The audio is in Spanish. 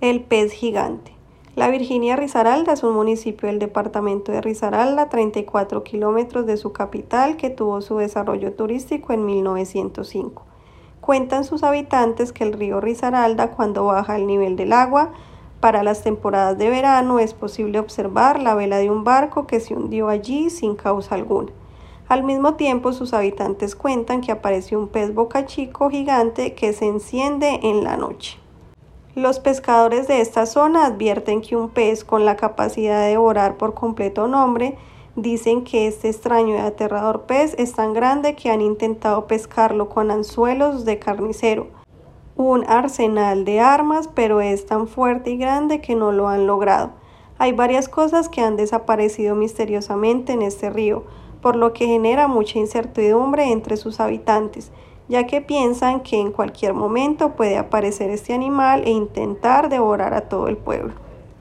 El pez gigante. La Virginia Risaralda es un municipio del departamento de Risaralda, 34 kilómetros de su capital, que tuvo su desarrollo turístico en 1905. Cuentan sus habitantes que el río Risaralda, cuando baja el nivel del agua, para las temporadas de verano es posible observar la vela de un barco que se hundió allí sin causa alguna. Al mismo tiempo, sus habitantes cuentan que apareció un pez bocachico gigante que se enciende en la noche. Los pescadores de esta zona advierten que un pez con la capacidad de devorar por completo un hombre dicen que este extraño y aterrador pez es tan grande que han intentado pescarlo con anzuelos de carnicero, un arsenal de armas, pero es tan fuerte y grande que no lo han logrado. Hay varias cosas que han desaparecido misteriosamente en este río, por lo que genera mucha incertidumbre entre sus habitantes ya que piensan que en cualquier momento puede aparecer este animal e intentar devorar a todo el pueblo.